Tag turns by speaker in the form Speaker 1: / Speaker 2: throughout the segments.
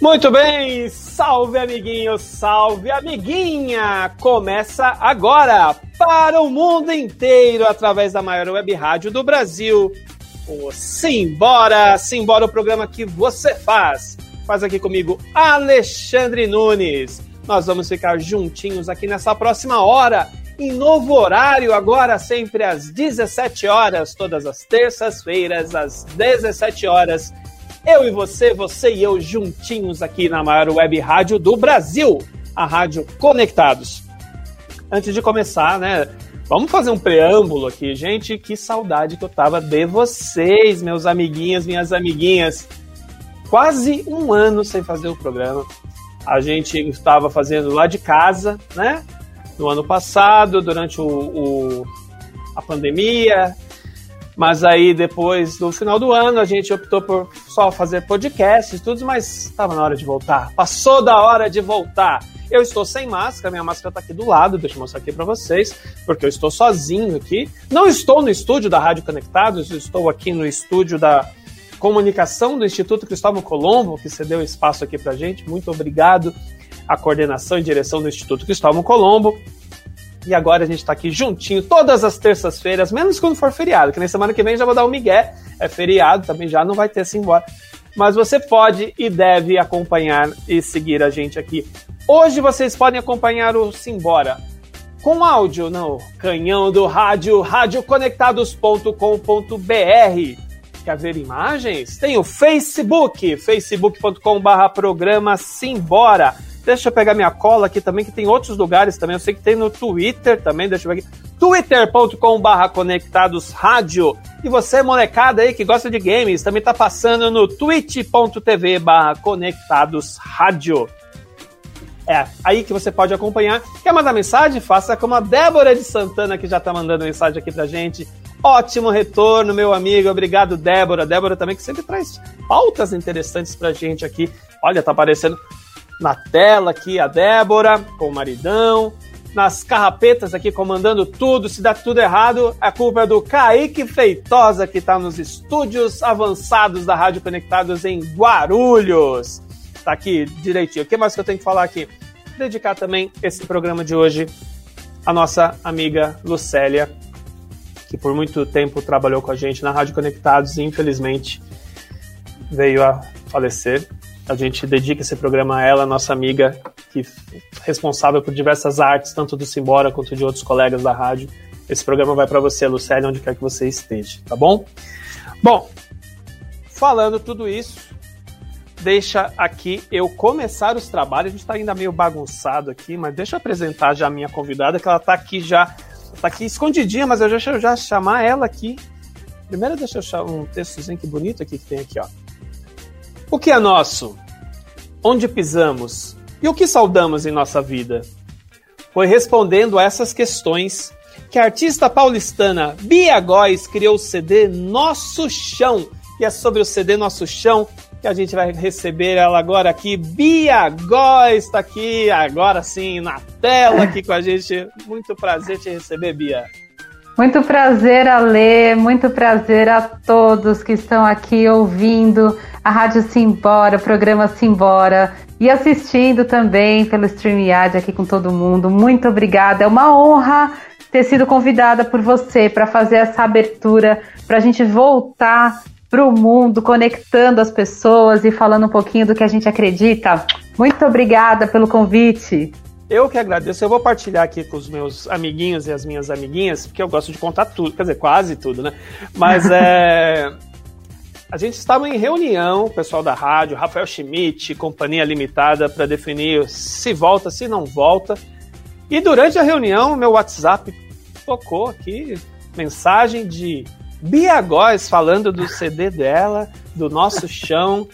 Speaker 1: Muito bem, salve amiguinho, salve amiguinha! Começa agora para o mundo inteiro através da maior web rádio do Brasil. O Simbora, Simbora o programa que você faz. Faz aqui comigo Alexandre Nunes. Nós vamos ficar juntinhos aqui nessa próxima hora, em novo horário, agora sempre às 17 horas, todas as terças-feiras às 17 horas eu e você, você e eu juntinhos aqui na maior web rádio do Brasil, a Rádio Conectados. Antes de começar, né? Vamos fazer um preâmbulo aqui, gente. Que saudade que eu tava de vocês, meus amiguinhos, minhas amiguinhas. Quase um ano sem fazer o programa. A gente estava fazendo lá de casa, né? No ano passado, durante o, o a pandemia, mas aí, depois do final do ano, a gente optou por só fazer podcasts tudo, mas estava na hora de voltar. Passou da hora de voltar. Eu estou sem máscara, minha máscara está aqui do lado, deixa eu mostrar aqui para vocês, porque eu estou sozinho aqui. Não estou no estúdio da Rádio Conectados, estou aqui no estúdio da comunicação do Instituto Cristóvão Colombo, que cedeu espaço aqui para gente. Muito obrigado à coordenação e direção do Instituto Cristóvão Colombo. E agora a gente tá aqui juntinho todas as terças-feiras, menos quando for feriado, que na semana que vem já vou dar um migué. É feriado, também já não vai ter assim embora. Mas você pode e deve acompanhar e seguir a gente aqui. Hoje vocês podem acompanhar o Simbora com áudio no canhão do rádio, radioconectados.com.br. Quer ver imagens? Tem o Facebook, facebook.com/barra programa Simbora. Deixa eu pegar minha cola aqui também, que tem outros lugares também. Eu sei que tem no Twitter também. Deixa eu ver aqui. twitter.com/barra conectados rádio. E você, molecada aí que gosta de games, também tá passando no twitch.tv barra conectados rádio. É, aí que você pode acompanhar. Quer mandar mensagem? Faça como a Débora de Santana, que já tá mandando mensagem aqui pra gente. Ótimo retorno, meu amigo. Obrigado, Débora. Débora também, que sempre traz pautas interessantes pra gente aqui. Olha, tá aparecendo na tela aqui a Débora com o maridão, nas carrapetas aqui comandando tudo. Se dá tudo errado, a culpa é do Kaique Feitosa, que está nos estúdios avançados da Rádio Conectados em Guarulhos. Tá aqui direitinho. O que mais que eu tenho que falar aqui? Dedicar também esse programa de hoje à nossa amiga Lucélia, que por muito tempo trabalhou com a gente na Rádio Conectados e infelizmente veio a falecer. A gente dedica esse programa a ela, nossa amiga, que responsável por diversas artes, tanto do Simbora quanto de outros colegas da rádio. Esse programa vai para você, Lucélia, onde quer que você esteja, tá bom? Bom, falando tudo isso, deixa aqui eu começar os trabalhos. A gente está ainda meio bagunçado aqui, mas deixa eu apresentar já a minha convidada, que ela está aqui já, está aqui escondidinha, mas eu já, eu já chamar ela aqui. Primeiro deixa eu achar um textozinho que bonito aqui que tem aqui, ó. O que é nosso? Onde pisamos? E o que saudamos em nossa vida? Foi respondendo a essas questões que a artista paulistana Bia Góes criou o CD Nosso Chão. E é sobre o CD Nosso Chão que a gente vai receber ela agora aqui. Bia Góes está aqui agora sim na tela aqui com a gente. Muito prazer te receber, Bia.
Speaker 2: Muito prazer, Ale, muito prazer a todos que estão aqui ouvindo a Rádio Simbora, o programa Simbora e assistindo também pelo StreamYard aqui com todo mundo. Muito obrigada, é uma honra ter sido convidada por você para fazer essa abertura, para a gente voltar para o mundo, conectando as pessoas e falando um pouquinho do que a gente acredita. Muito obrigada pelo convite.
Speaker 1: Eu que agradeço. Eu vou partilhar aqui com os meus amiguinhos e as minhas amiguinhas, porque eu gosto de contar tudo, quer dizer, quase tudo, né? Mas é. A gente estava em reunião, o pessoal da rádio, Rafael Schmidt, Companhia Limitada, para definir se volta, se não volta. E durante a reunião, meu WhatsApp tocou aqui mensagem de Bia Góes falando do CD dela, do nosso chão.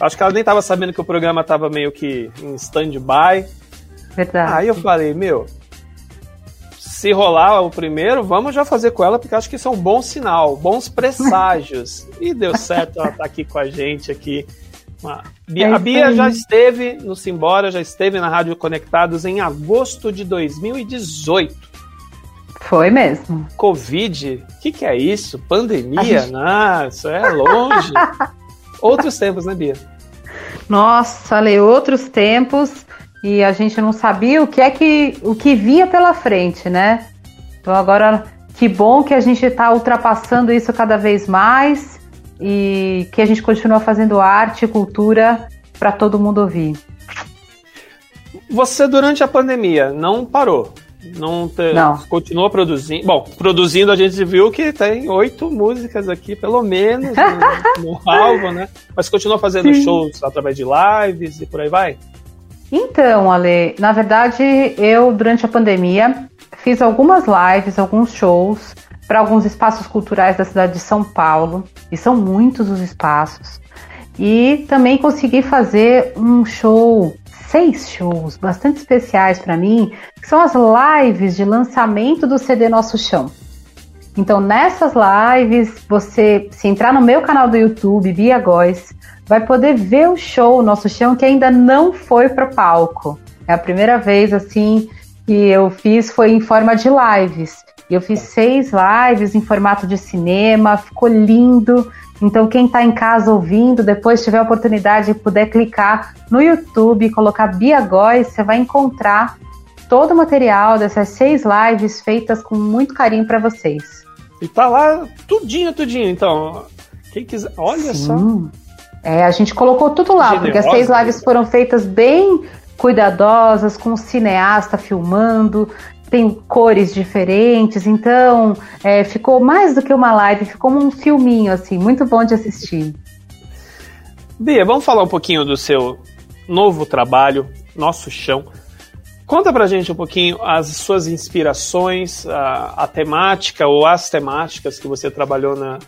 Speaker 1: Acho que ela nem estava sabendo que o programa estava meio que em stand-by.
Speaker 2: Verdade.
Speaker 1: Aí eu falei, meu, se rolar o primeiro, vamos já fazer com ela, porque acho que isso é um bom sinal, bons presságios. e deu certo ela tá aqui com a gente aqui. Bia, é a Bia já esteve no Simbora, já esteve na Rádio Conectados em agosto de 2018.
Speaker 2: Foi mesmo.
Speaker 1: Covid? O que, que é isso? Pandemia? Gente... Não, isso é longe. Outros tempos, né, Bia?
Speaker 2: Nossa, Ale, outros tempos e a gente não sabia o que é que o que via pela frente, né? Então agora que bom que a gente está ultrapassando isso cada vez mais e que a gente continua fazendo arte e cultura para todo mundo ouvir.
Speaker 1: Você durante a pandemia não parou? Não, te,
Speaker 2: não.
Speaker 1: continua produzindo. Bom, produzindo a gente viu que tem oito músicas aqui, pelo menos, no, no álbum, né? Mas continua fazendo Sim. shows através de lives e por aí vai?
Speaker 2: Então, Ale, na verdade, eu, durante a pandemia, fiz algumas lives, alguns shows para alguns espaços culturais da cidade de São Paulo, e são muitos os espaços. E também consegui fazer um show, seis shows bastante especiais para mim, que são as lives de lançamento do CD Nosso Chão. Então, nessas lives, você, se entrar no meu canal do YouTube, Bia Góes, vai poder ver o show Nosso Chão que ainda não foi para palco. É a primeira vez assim que eu fiz foi em forma de lives. Eu fiz seis lives em formato de cinema, ficou lindo. Então, quem está em casa ouvindo, depois tiver a oportunidade e puder clicar no YouTube e colocar Bia Góes, você vai encontrar todo o material dessas seis lives feitas com muito carinho para vocês.
Speaker 1: E tá lá tudinho, tudinho. Então, quem quiser, olha Sim. só.
Speaker 2: É, a gente colocou tudo lá, Generosa, porque as seis lives né? foram feitas bem cuidadosas, com o cineasta filmando, tem cores diferentes, então é, ficou mais do que uma live, ficou um filminho, assim, muito bom de assistir.
Speaker 1: Bia, vamos falar um pouquinho do seu novo trabalho, Nosso Chão. Conta pra gente um pouquinho as suas inspirações, a, a temática ou as temáticas que você trabalhou na,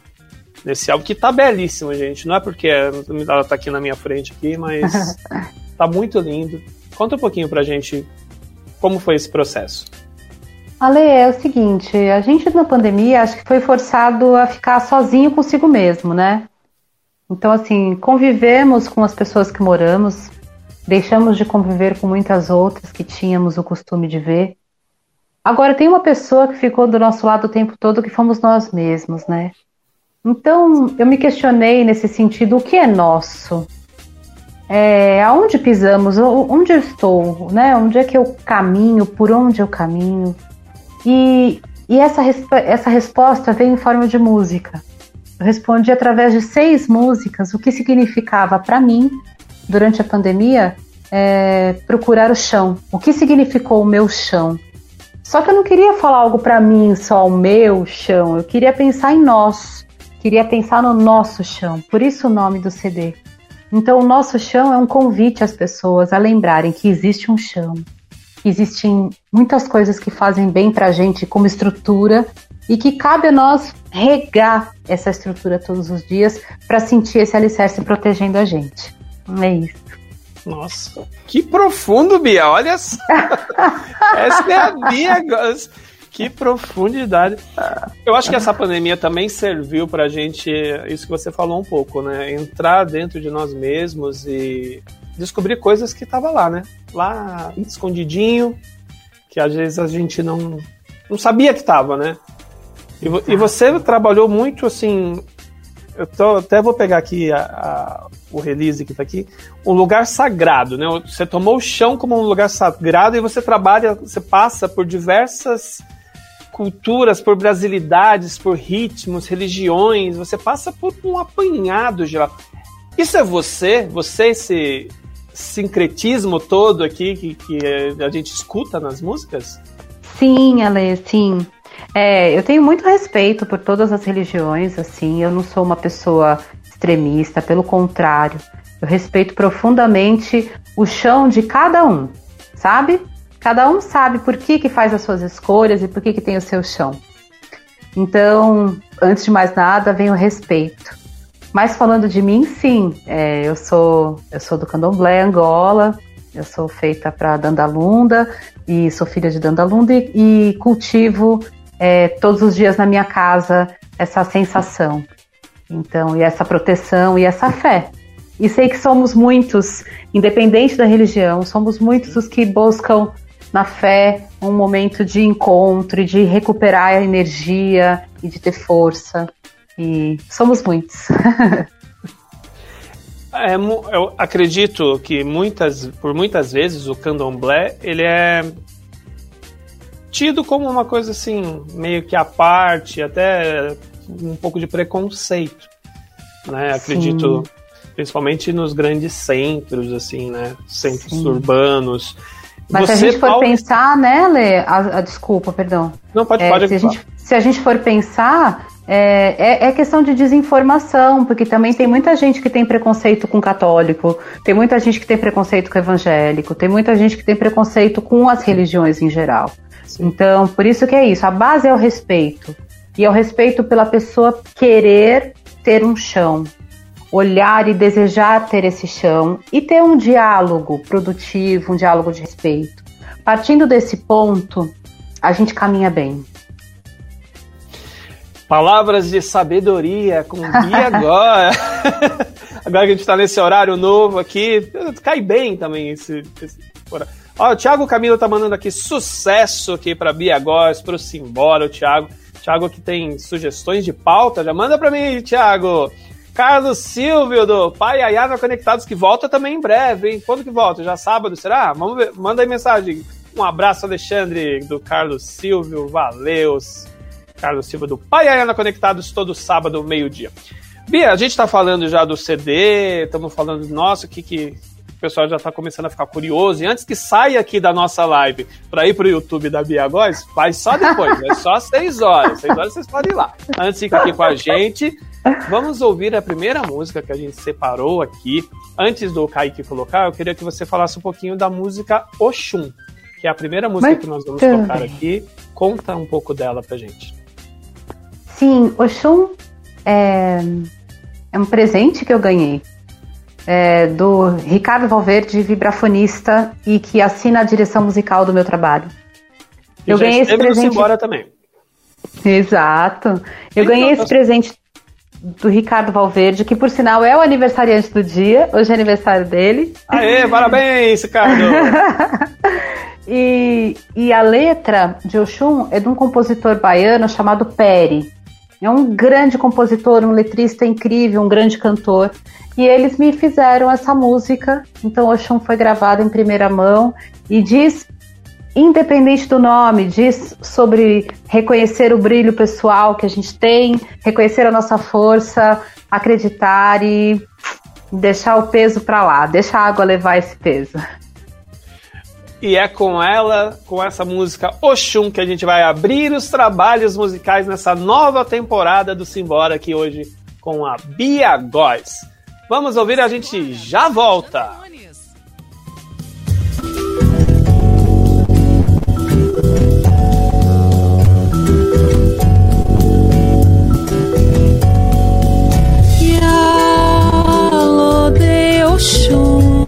Speaker 1: nesse álbum, que tá belíssimo, gente. Não é porque ela tá aqui na minha frente aqui, mas tá muito lindo. Conta um pouquinho pra gente como foi esse processo.
Speaker 2: Ale, é o seguinte, a gente na pandemia acho que foi forçado a ficar sozinho consigo mesmo, né? Então, assim, convivemos com as pessoas que moramos, deixamos de conviver com muitas outras que tínhamos o costume de ver. Agora, tem uma pessoa que ficou do nosso lado o tempo todo que fomos nós mesmos, né? Então, eu me questionei nesse sentido: o que é nosso? É, aonde pisamos? Onde eu estou? Né? Onde é que eu caminho? Por onde eu caminho? E, e essa, essa resposta veio em forma de música. Eu respondi através de seis músicas o que significava para mim, durante a pandemia, é, procurar o chão. O que significou o meu chão? Só que eu não queria falar algo para mim, só o meu chão. Eu queria pensar em nós queria pensar no nosso chão, por isso o nome do CD. Então, o nosso chão é um convite às pessoas a lembrarem que existe um chão, existem muitas coisas que fazem bem para a gente como estrutura e que cabe a nós regar essa estrutura todos os dias para sentir esse alicerce protegendo a gente. É isso.
Speaker 1: Nossa, que profundo, Bia. Olha só. Essa é a Bia. Que profundidade. Eu acho que essa pandemia também serviu para a gente, isso que você falou um pouco, né? Entrar dentro de nós mesmos e descobrir coisas que estavam lá, né? Lá escondidinho, que às vezes a gente não, não sabia que estava, né? E, e, você trabalhou muito assim. Eu tô, até vou pegar aqui a, a, o release que está aqui. Um lugar sagrado, né? Você tomou o chão como um lugar sagrado e você trabalha, você passa por diversas culturas, por brasilidades, por ritmos, religiões, você passa por um apanhado geral. Isso é você? Você, esse sincretismo todo aqui que, que a gente escuta nas músicas?
Speaker 2: Sim, Ale, sim. É, eu tenho muito respeito por todas as religiões, assim, eu não sou uma pessoa extremista, pelo contrário, eu respeito profundamente o chão de cada um, sabe? Cada um sabe por que, que faz as suas escolhas e por que, que tem o seu chão. Então, antes de mais nada, vem o respeito. Mas falando de mim, sim, é, eu sou eu sou do Candomblé Angola Eu sou feita para Dandalunda e sou filha de Dandalunda e, e cultivo é, todos os dias na minha casa essa sensação. Então, e essa proteção e essa fé. E sei que somos muitos, independente da religião, somos muitos os que buscam na fé um momento de encontro e de recuperar a energia e de ter força. E somos muitos.
Speaker 1: é, eu acredito que muitas, por muitas vezes o candomblé ele é tido como uma coisa assim meio que à parte, até um pouco de preconceito, né? Acredito Sim principalmente nos grandes centros, assim, né? Centros Sim. urbanos.
Speaker 2: Mas Você, se a gente for Paulo... pensar, né, Lê? A, a, desculpa, perdão.
Speaker 1: Não, pode, é, pode.
Speaker 2: Se a, gente, se a gente for pensar, é, é, é, questão de desinformação, porque também tem muita gente que tem preconceito com católico, tem muita gente que tem preconceito com evangélico, tem muita gente que tem preconceito com as religiões em geral. Sim. Então, por isso que é isso. A base é o respeito. E é o respeito pela pessoa querer ter um chão, olhar e desejar ter esse chão e ter um diálogo produtivo, um diálogo de respeito. Partindo desse ponto, a gente caminha bem.
Speaker 1: Palavras de sabedoria com Bia agora. agora que a gente está nesse horário novo aqui, cai bem também esse. esse Ó, o Thiago Camilo tá mandando aqui sucesso aqui para Bia Góes, pro Simbora, o Thiago. Thiago que tem sugestões de pauta, já manda para mim, Thiago. Carlos Silvio, do Pai Ayana Conectados, que volta também em breve, hein? Quando que volta? Já sábado, será? Vamos ver. Manda aí mensagem. Um abraço, Alexandre, do Carlos Silvio. Valeu. Carlos Silva, do Pai Ayana Conectados, todo sábado, meio-dia. Bia, a gente está falando já do CD, estamos falando, nossa, o que, que pessoal já está começando a ficar curioso. E antes que saia aqui da nossa live para ir para o YouTube da Bia Góes, faz só depois, é só seis horas. Seis horas vocês podem ir lá. Antes fica aqui com a gente. Vamos ouvir a primeira música que a gente separou aqui. Antes do Kaique colocar, eu queria que você falasse um pouquinho da música Oxum, que é a primeira música Mas que nós vamos também. tocar aqui. Conta um pouco dela pra gente.
Speaker 2: Sim, Oxum é, é um presente que eu ganhei. É, do Ricardo Valverde, vibrafonista e que assina a direção musical do meu trabalho.
Speaker 1: E eu ganhei esse presente. Embora também.
Speaker 2: Exato. Eu ganhei esse presente do Ricardo Valverde, que por sinal é o aniversariante do dia, hoje é aniversário dele.
Speaker 1: Aê, parabéns, Ricardo!
Speaker 2: e, e a letra de Oxum é de um compositor baiano chamado Peri. É um grande compositor, um letrista incrível, um grande cantor. E eles me fizeram essa música. Então Oxum foi gravado em primeira mão e diz independente do nome, diz sobre reconhecer o brilho pessoal que a gente tem, reconhecer a nossa força, acreditar e deixar o peso para lá, deixar a água levar esse peso.
Speaker 1: E é com ela, com essa música Oxum, que a gente vai abrir os trabalhos musicais nessa nova temporada do Simbora aqui hoje com a Bia Góes. Vamos ouvir, a gente já volta.
Speaker 3: Oxum,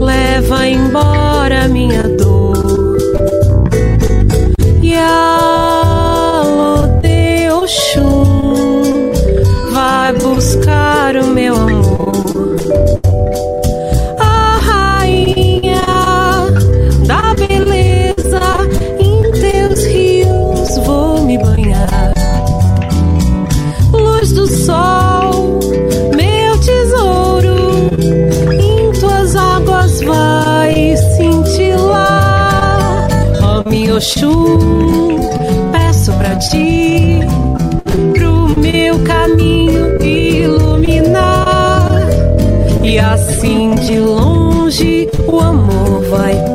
Speaker 3: leva embora minha dor. Yalo de Oxum, vai buscar Oxum, peço pra ti, pro meu caminho iluminar. E assim de longe o amor vai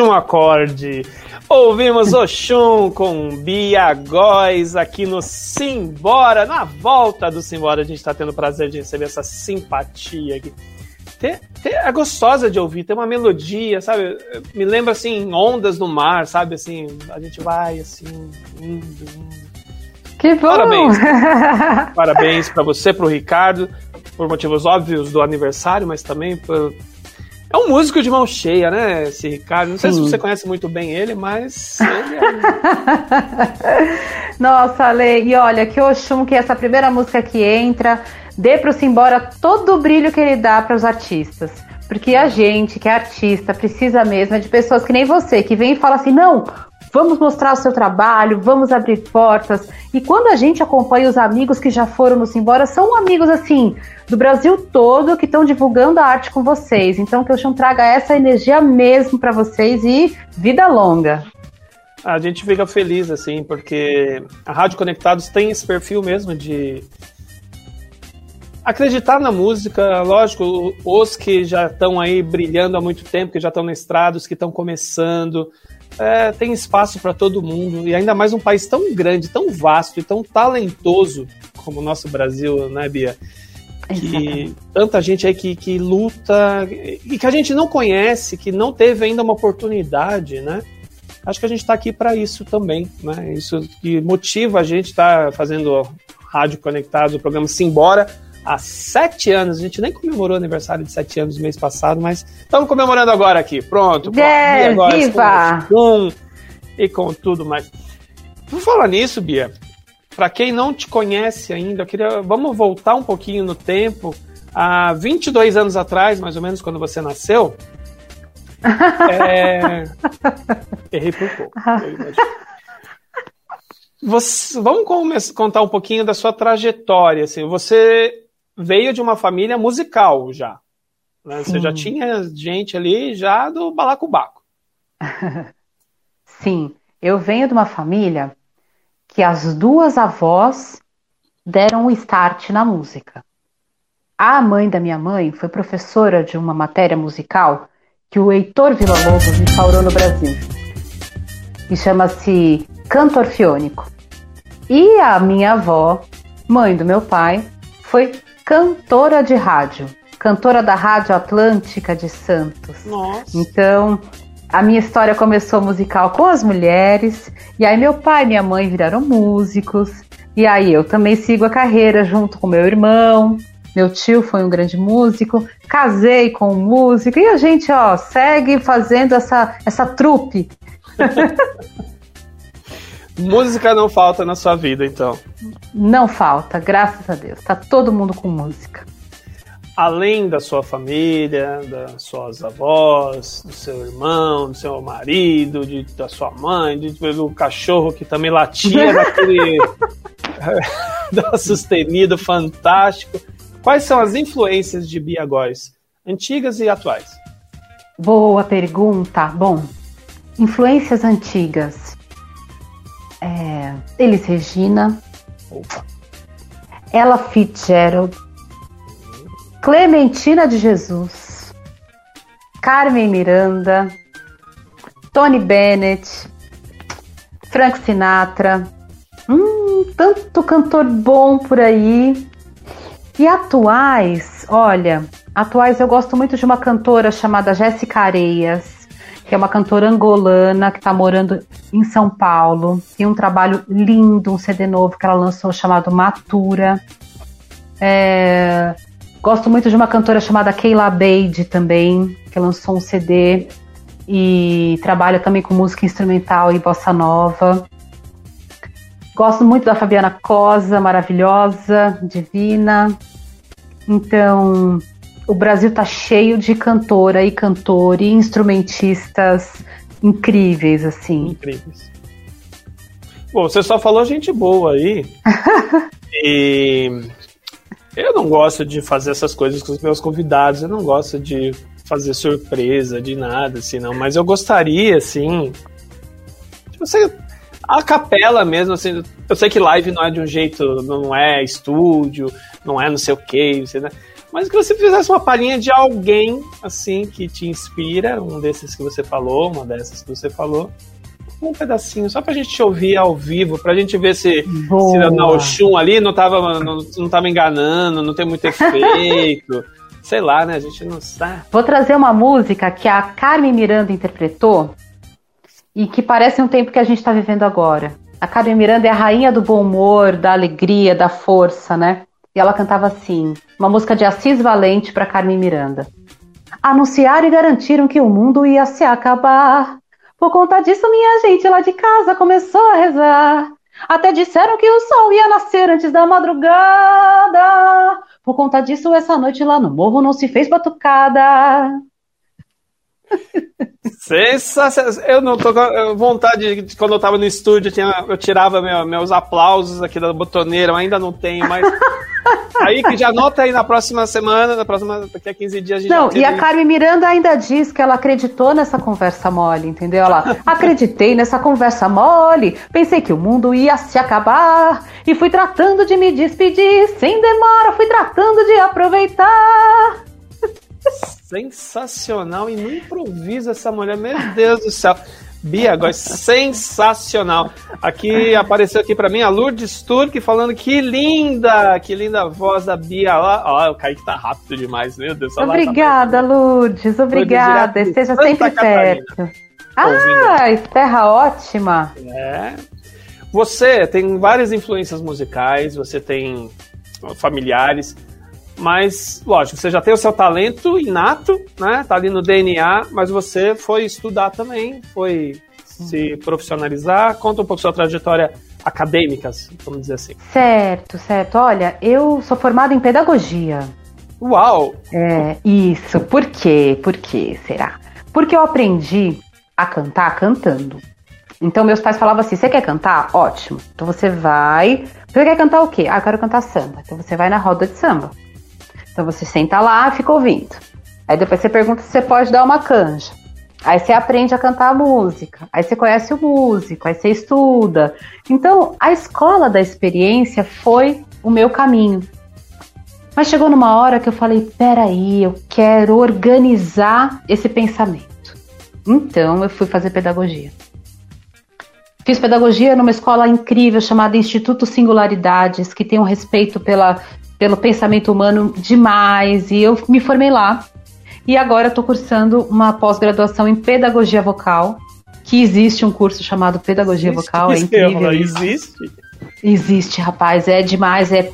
Speaker 1: Último acorde. Ouvimos Oxum com Bia Góes aqui no Simbora. Na volta do Simbora, a gente está tendo o prazer de receber essa simpatia aqui. Tem- tem- é gostosa de ouvir, tem uma melodia, sabe? Me lembra assim, ondas no mar, sabe? Assim, a gente vai assim, indo, indo.
Speaker 2: Que bom!
Speaker 1: Parabéns. Parabéns para você, para o Ricardo, por motivos óbvios do aniversário, mas também por... É um músico de mão cheia, né, esse Ricardo? Não sei se
Speaker 2: Sim.
Speaker 1: você conhece muito bem ele, mas ele é
Speaker 2: Nossa, Ale, e olha, que Oxum, que é essa primeira música que entra, dê pro Simbora todo o brilho que ele dá para os artistas. Porque a gente, que é artista, precisa mesmo é de pessoas que nem você, que vem e fala assim, não, vamos mostrar o seu trabalho, vamos abrir portas. E quando a gente acompanha os amigos que já foram no Simbora, são amigos, assim, do Brasil todo, que estão divulgando a arte com vocês. Então que o Oxum traga essa energia mesmo para vocês e vida longa.
Speaker 1: a gente fica feliz, assim, porque a Rádio Conectados tem esse perfil mesmo de acreditar na música, lógico, os que já estão aí brilhando há muito tempo, que já estão na estrada, os que estão começando, é, tem espaço para todo mundo, e ainda mais um país tão grande, tão vasto e tão talentoso como o nosso Brasil, né, Bia? que tanta gente aí que, que luta e que a gente não conhece, que não teve ainda uma oportunidade, né? Acho que a gente está aqui para isso também, né? Isso que motiva a gente estar tá fazendo Rádio Conectado, o programa Simbora, há sete anos. A gente nem comemorou o aniversário de sete anos no mês passado, mas estamos comemorando agora aqui. Pronto.
Speaker 2: Yeah,
Speaker 1: Bia agora
Speaker 2: viva!
Speaker 1: com, e com tudo mais. Por falar nisso, Bia, para quem não te conhece ainda, eu queria, vamos voltar um pouquinho no tempo. Há 22 anos atrás, mais ou menos, quando você nasceu. é... Errei por pouco. Você- vamos contar um pouquinho da sua trajetória. Assim, você veio de uma família musical já. né? Você já tinha gente ali já do balacobaco.
Speaker 2: Sim, eu venho de uma família que as duas avós deram o start na música. A mãe da minha mãe foi professora de uma matéria musical que o Heitor Villa-Lobos instaurou no Brasil. E chama-se canto orfeônico. E a minha avó, mãe do meu pai, foi cantora de rádio, cantora da Rádio Atlântica de Santos.
Speaker 1: Nossa.
Speaker 2: Então, a minha história começou musical com as mulheres, e aí meu pai e minha mãe viraram músicos, e aí eu também sigo a carreira junto com meu irmão. Meu tio foi um grande músico, casei com um músico, e a gente, ó, segue fazendo essa, essa trupe.
Speaker 1: Música não falta na sua vida, então.
Speaker 2: Não falta, graças a Deus. Tá todo mundo com música.
Speaker 1: Além da sua família, das suas avós, do seu irmão, do seu marido, de, da sua mãe, de- do cachorro que também latia naquele do sustenido fantástico. Quais são as influências de Bia Góes, antigas e atuais?
Speaker 2: Boa pergunta. Bom, influências antigas. É, Elis Regina, Ella Fitzgerald, Clementina de Jesus, Carmen Miranda, Tony Bennett, Frank Sinatra. Hum, tanto cantor bom por aí. E atuais, olha, atuais eu gosto muito de uma cantora chamada Jéssica Areias, que é uma cantora angolana que está morando em São Paulo. Tem um trabalho lindo, um CD novo que ela lançou chamado Matura. É, Gosto muito de uma cantora chamada Keila Beide também, que lançou um CD e trabalha também com música instrumental e bossa nova. Gosto muito da Fabiana Cosa, maravilhosa, divina. Então, o Brasil tá cheio de cantora e cantor e instrumentistas incríveis, assim.
Speaker 1: Incríveis. Bom, você só falou gente boa aí. e eu não gosto de fazer essas coisas com os meus convidados, eu não gosto de fazer surpresa de nada, assim, não. Mas eu gostaria, assim. Tipo, você, a capela mesmo, assim. Eu sei que live não é de um jeito, não é estúdio, não é não sei o que, né? Mas que você fizesse uma palhinha de alguém, assim, que te inspira, um desses que você falou, uma dessas que você falou um pedacinho, só pra gente ouvir ao vivo, pra gente ver se, se na Oxum ali não tava, não, não tava enganando, não tem muito efeito. Sei lá, né? A gente não sabe.
Speaker 2: Vou trazer uma música que a Carmen Miranda interpretou e que parece um tempo que a gente está vivendo agora. A Carmen Miranda é a rainha do bom humor, da alegria, da força, né? E ela cantava assim, uma música de Assis Valente para Carmen Miranda. Anunciaram e garantiram que o mundo ia se acabar. Por conta disso, minha gente lá de casa começou a rezar. Até disseram que o sol ia nascer antes da madrugada. Por conta disso, essa noite lá no morro não se fez batucada.
Speaker 1: Sensacional. Eu não tô com vontade de, quando eu tava no estúdio, eu, tinha, eu tirava meu, meus aplausos aqui da botoneira, eu ainda não tenho, mas. Aí que já anota aí na próxima semana, na próxima, daqui a 15 dias a gente
Speaker 2: Não, e a Carmen Miranda ainda diz que ela acreditou nessa conversa mole, entendeu? Ela acreditei nessa conversa mole, pensei que o mundo ia se acabar e fui tratando de me despedir, sem demora, fui tratando de aproveitar.
Speaker 1: Sensacional e não improvisa essa mulher, meu Deus do céu. Bia, agora sensacional. Aqui apareceu aqui para mim a Lourdes Turk falando que linda, que linda voz da Bia lá. Ó, o Kaique tá rápido demais, meu Deus.
Speaker 2: Tá obrigada, Lourdes, obrigada. Lourdes, Esteja Santa sempre Catarina. perto. Ah, terra ótima.
Speaker 1: É. Você tem várias influências musicais, você tem familiares. Mas, lógico, você já tem o seu talento inato, né? Tá ali no DNA, mas você foi estudar também, foi se profissionalizar. Conta um pouco sua trajetória acadêmica, vamos dizer assim.
Speaker 2: Certo, certo. Olha, eu sou formada em pedagogia.
Speaker 1: Uau!
Speaker 2: É, isso. Por quê? Por quê será? Porque eu aprendi a cantar cantando. Então meus pais falavam assim: você quer cantar? Ótimo. Então você vai. Você quer cantar o quê? Ah, eu quero cantar samba. Então você vai na roda de samba. Então você senta lá fica ouvindo. Aí depois você pergunta se você pode dar uma canja. Aí você aprende a cantar a música. Aí você conhece o músico, aí você estuda. Então, a escola da experiência foi o meu caminho. Mas chegou numa hora que eu falei: peraí, eu quero organizar esse pensamento. Então, eu fui fazer pedagogia. Fiz pedagogia numa escola incrível chamada Instituto Singularidades, que tem um respeito pela pelo pensamento humano demais, e eu me formei lá. E agora estou cursando uma pós-graduação em pedagogia vocal, que existe um curso chamado Pedagogia existe, Vocal, é incrível.
Speaker 1: Existe?
Speaker 2: Existe, rapaz, é demais, é,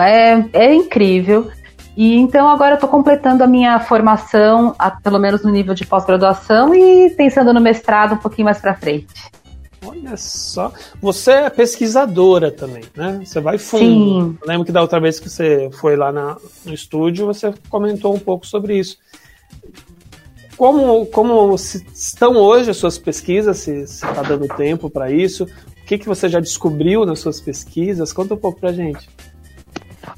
Speaker 2: é, é incrível. E então agora eu tô completando a minha formação, a, pelo menos no nível de pós-graduação, e pensando no mestrado um pouquinho mais para frente.
Speaker 1: Olha só. Você é pesquisadora também, né? Você vai fundo. Sim. lembro que da outra vez que você foi lá na, no estúdio, você comentou um pouco sobre isso. Como, como estão hoje as suas pesquisas? Se está dando tempo para isso? O que, que você já descobriu nas suas pesquisas? Conta um pouco para gente.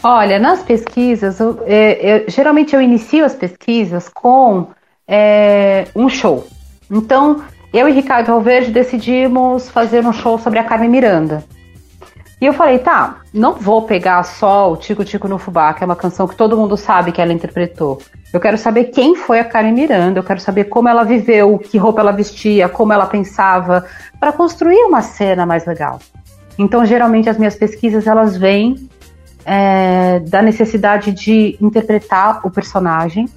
Speaker 2: Olha, nas pesquisas, eu, é, eu, geralmente eu inicio as pesquisas com é, um show. Então, eu e Ricardo Valverde decidimos fazer um show sobre a Carmen Miranda. E eu falei, tá, não vou pegar só o Tico Tico no Fubá, que é uma canção que todo mundo sabe que ela interpretou. Eu quero saber quem foi a Carmen Miranda, eu quero saber como ela viveu, que roupa ela vestia, como ela pensava, para construir uma cena mais legal. Então, geralmente, as minhas pesquisas, elas vêm é, da necessidade de interpretar o personagem,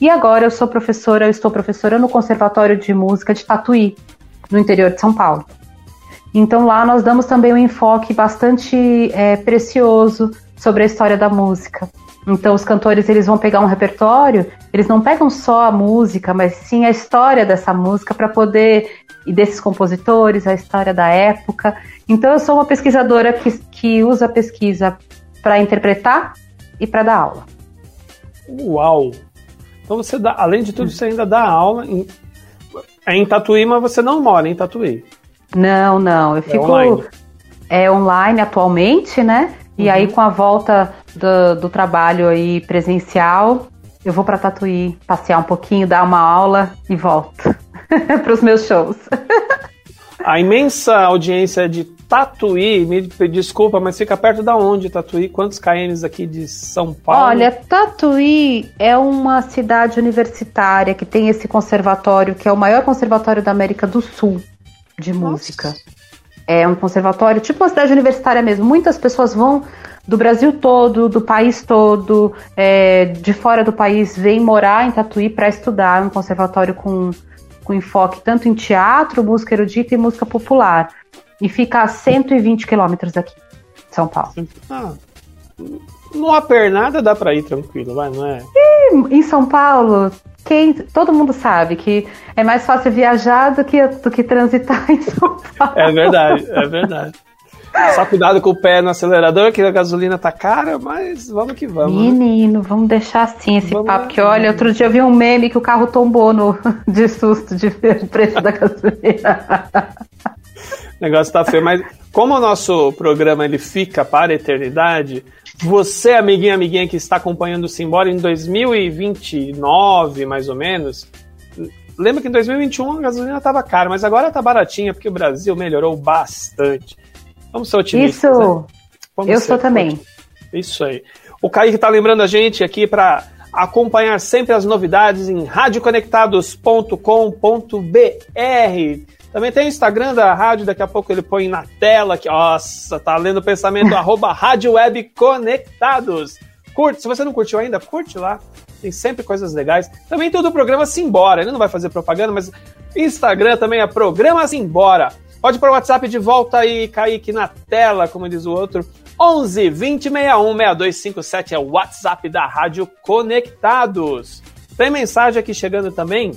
Speaker 2: e agora eu sou professora, eu estou professora no Conservatório de Música de Tatuí, no interior de São Paulo. Então lá nós damos também um enfoque bastante é, precioso sobre a história da música. Então os cantores eles vão pegar um repertório, eles não pegam só a música, mas sim a história dessa música para poder e desses compositores, a história da época. Então eu sou uma pesquisadora que, que usa a pesquisa para interpretar e para dar aula.
Speaker 1: Uau! Então você dá, além de tudo, você ainda dá aula em, é em Tatuí, mas você não mora em Tatuí.
Speaker 2: Não, não, eu
Speaker 1: É
Speaker 2: fico
Speaker 1: online.
Speaker 2: é online atualmente, né? E
Speaker 1: Uhum.
Speaker 2: aí com a volta do, do trabalho aí presencial, eu vou para Tatuí passear um pouquinho, dar uma aula e volto para os meus shows.
Speaker 1: A imensa audiência de Tatuí, me desculpa, mas fica perto da onde Tatuí? Quantos kms aqui de São Paulo?
Speaker 2: Olha, Tatuí é uma cidade universitária que tem esse conservatório, que é o maior conservatório da América do Sul de música. É um conservatório, tipo uma cidade universitária mesmo. Muitas pessoas vão do Brasil todo, do país todo, é, de fora do país, vêm morar em Tatuí para estudar. É um conservatório com, com enfoque tanto em teatro, música erudita e música popular. E fica a 120 quilômetros daqui, São Paulo.
Speaker 1: Ah, numa pernada dá pra ir tranquilo, vai, não é?
Speaker 2: Em São Paulo, quem, todo mundo sabe que é mais fácil viajar do que, do que transitar em São Paulo.
Speaker 1: É verdade, é verdade. Só cuidado com o pé no acelerador, que a gasolina tá cara, mas vamos que vamos. né?
Speaker 2: Menino, vamos deixar assim esse
Speaker 1: Vamos
Speaker 2: papo.
Speaker 1: lá.
Speaker 2: Que olha, outro dia eu vi um meme que o carro tombou no, de susto de ver o preço da gasolina.
Speaker 1: O negócio tá feio, mas como o nosso programa ele fica para a eternidade, você, amiguinho, amiguinha que está acompanhando o Simbora em 2029, mais ou menos, lembra que em 2021 a gasolina estava cara, mas agora tá baratinha porque o Brasil melhorou bastante. Vamos ser otimistas. né?
Speaker 2: Isso,
Speaker 1: Vamos
Speaker 2: eu
Speaker 1: ser
Speaker 2: sou também.
Speaker 1: otimistas. Isso aí. O Kaique tá lembrando a gente aqui para acompanhar sempre as novidades em radioconectados.com.br. Também tem o Instagram da rádio, daqui a pouco ele põe na tela aqui. Nossa, tá lendo o pensamento, arroba Rádio Web Conectados. Curte, se você não curtiu ainda, curte lá. Tem sempre coisas legais. Também todo o programa Simbora. Ele não vai fazer propaganda, mas Instagram também é Programa Simbora. Pode pôr o WhatsApp de volta aí, Kaique, na tela, como diz o outro. 11 20 61 6257 é o WhatsApp da Rádio Conectados. Tem mensagem aqui chegando também,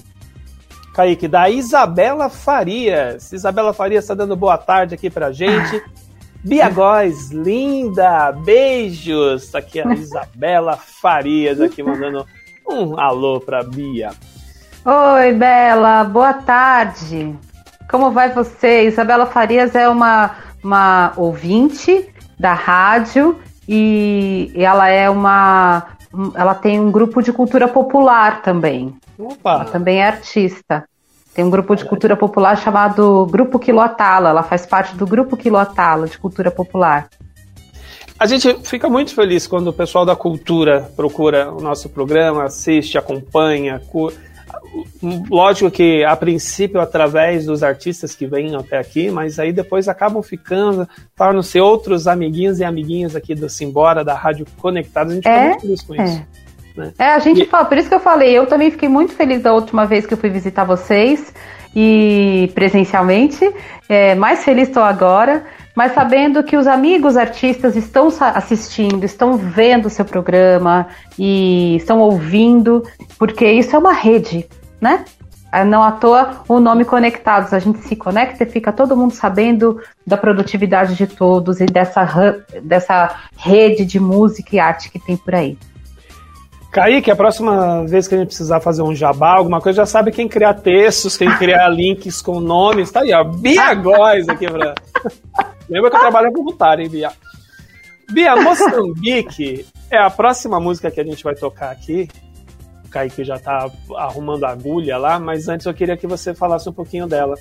Speaker 1: Kaique, da Isabela Farias. Isabela Farias está dando boa tarde aqui pra gente. Bia Góes, linda, beijos. Tá aqui a Isabela Farias aqui mandando um alô pra Bia.
Speaker 2: Oi, Bela, boa tarde. Como vai você? Isabela Farias é uma, uma ouvinte da rádio e ela é uma. Ela tem um grupo de cultura popular também.
Speaker 1: Opa,
Speaker 2: Ela também é artista. Tem um grupo de cultura popular chamado Grupo Quilotala. Ela faz parte do Grupo Quilotala de cultura popular.
Speaker 1: A gente fica muito feliz quando o pessoal da cultura procura o nosso programa, assiste, acompanha. cu- Lógico que a princípio através dos artistas que vêm até aqui, mas aí depois acabam ficando, tornam-se outros amiguinhos e amiguinhas aqui do Simbora, da Rádio Conectados. A gente
Speaker 2: É,
Speaker 1: fica muito feliz com isso. né?
Speaker 2: É, a gente
Speaker 1: E-
Speaker 2: fala, por isso que eu falei, eu também fiquei muito feliz da última vez que eu fui visitar vocês e presencialmente, é, mais feliz estou agora, mas sabendo que os amigos artistas estão assistindo, estão vendo o seu programa e estão ouvindo, porque isso é uma rede, né? Ah, Não à toa o nome Conectados. A gente se conecta e fica todo mundo sabendo da produtividade de todos e dessa, dessa rede de música e arte que tem por aí.
Speaker 1: Kaique, a próxima vez que a gente precisar fazer um jabá, alguma coisa, já sabe quem criar textos, quem criar links com nomes. Tá aí, ó. Bia Góes aqui pra. Lembra que eu trabalho voluntário, hein, Bia? Bia, Moçambique é a próxima música que a gente vai tocar aqui. O Kaique já tá arrumando a agulha lá, mas antes eu queria que você falasse um pouquinho dela.